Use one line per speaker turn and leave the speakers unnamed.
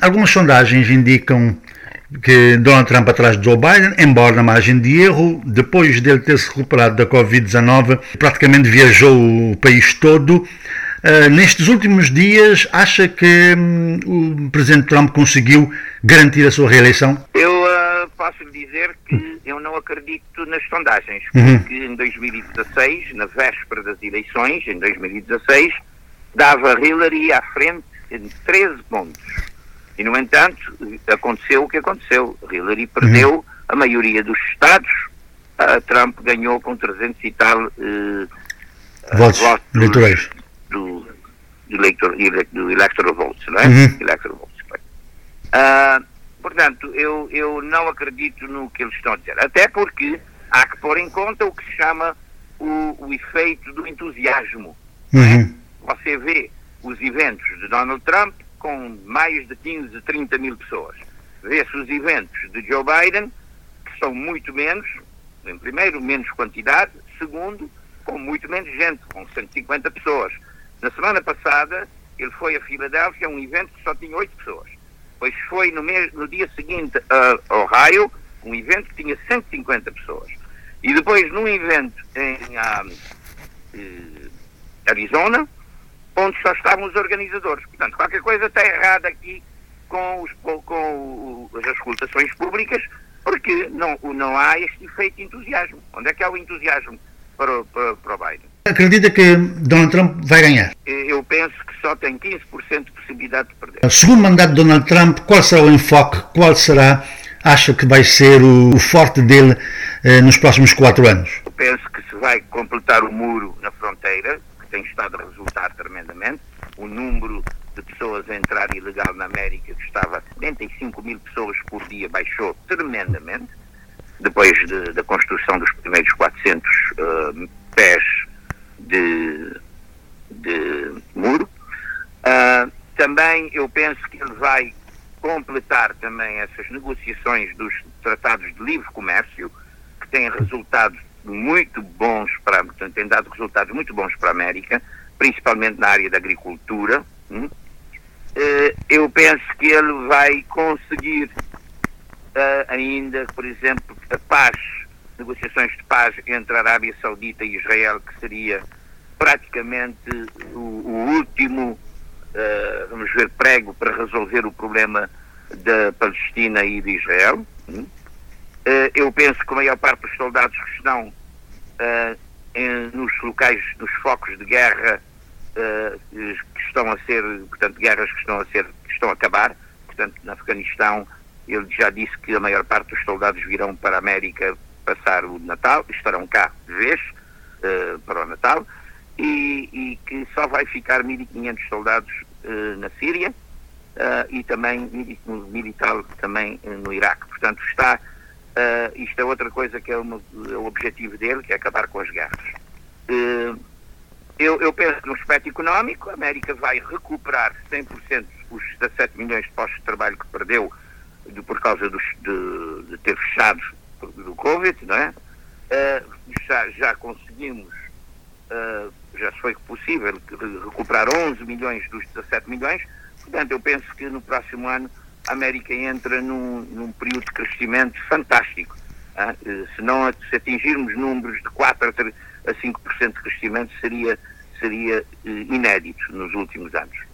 Algumas sondagens indicam que Donald Trump atrás de Joe Biden, embora na margem de erro, depois dele ter se recuperado da Covid-19, praticamente viajou o país todo. Uh, nestes últimos dias, acha que um, o Presidente Trump conseguiu garantir a sua reeleição?
Eu uh, posso lhe dizer que eu não acredito nas sondagens, uhum. porque em 2016, na véspera das eleições, em 2016, dava Hillary à frente em 13 pontos. E, no entanto, aconteceu o que aconteceu. Hillary perdeu uhum. a maioria dos estados, uh, Trump ganhou com 300 e tal uh,
votos, votos eleitorais.
Do, do, elector, do electoral votes, não é? Uhum. Electoral votes. Uh, portanto, eu, eu não acredito no que eles estão a dizer. Até porque há que pôr em conta o que se chama o, o efeito do entusiasmo. É? Uhum. Você vê os eventos de Donald Trump com mais de 15, 30 mil pessoas. Vê-se os eventos de Joe Biden, que são muito menos, em primeiro, menos quantidade, segundo, com muito menos gente, com 150 pessoas. Na semana passada, ele foi a Filadélfia, um evento que só tinha 8 pessoas. Pois foi no, mês, no dia seguinte a Ohio, um evento que tinha 150 pessoas. E depois, num evento em um, eh, Arizona, onde só estavam os organizadores. Portanto, qualquer coisa está errada aqui com, os, com, com as escutações públicas, porque não, não há este efeito de entusiasmo. Onde é que há o entusiasmo para, para, para o Biden?
Acredita que Donald Trump vai ganhar?
Eu penso que só tem 15% de possibilidade de perder.
O segundo mandato de Donald Trump, qual será o enfoque? Qual será, acha que vai ser o, o forte dele eh, nos próximos quatro anos?
Eu penso que se vai completar o muro na fronteira, tem estado a resultar tremendamente. O número de pessoas a entrar ilegal na América, que estava 75 mil pessoas por dia, baixou tremendamente, depois de, da construção dos primeiros 400 uh, pés de, de muro. Uh, também eu penso que ele vai completar também essas negociações dos tratados de livre comércio, que têm resultado muito bons para, portanto, tem dado resultados muito bons para a América, principalmente na área da agricultura. Hum? Uh, eu penso que ele vai conseguir uh, ainda, por exemplo, a paz, negociações de paz entre a Arábia Saudita e Israel, que seria praticamente o, o último, uh, vamos ver, prego para resolver o problema da Palestina e de Israel. Hum? eu penso que a maior parte dos soldados que estão uh, em, nos locais, nos focos de guerra uh, que estão a ser, portanto, guerras que estão a ser, que estão a acabar, portanto, no Afeganistão, ele já disse que a maior parte dos soldados virão para a América passar o Natal, estarão cá de vez uh, para o Natal, e, e, que só vai ficar 1.500 soldados na Síria e também militar também no Iraque. Portanto, está Uh, isto é outra coisa que é, uma, é, o objetivo dele, que é acabar com as guerras. Uh, eu, eu, penso no aspecto económico, a América vai recuperar 100% os 17 milhões de postos de trabalho que perdeu de, por causa dos, de, de, ter fechado do Covid, não é? Uh, já, já conseguimos, já foi possível recuperar 11 milhões dos 17 milhões, portanto eu penso que no próximo ano a América entra num, num período de crescimento fantástico. Ah, se não se atingirmos números de 4 a 5% de crescimento, seria, seria eh, inédito nos últimos anos.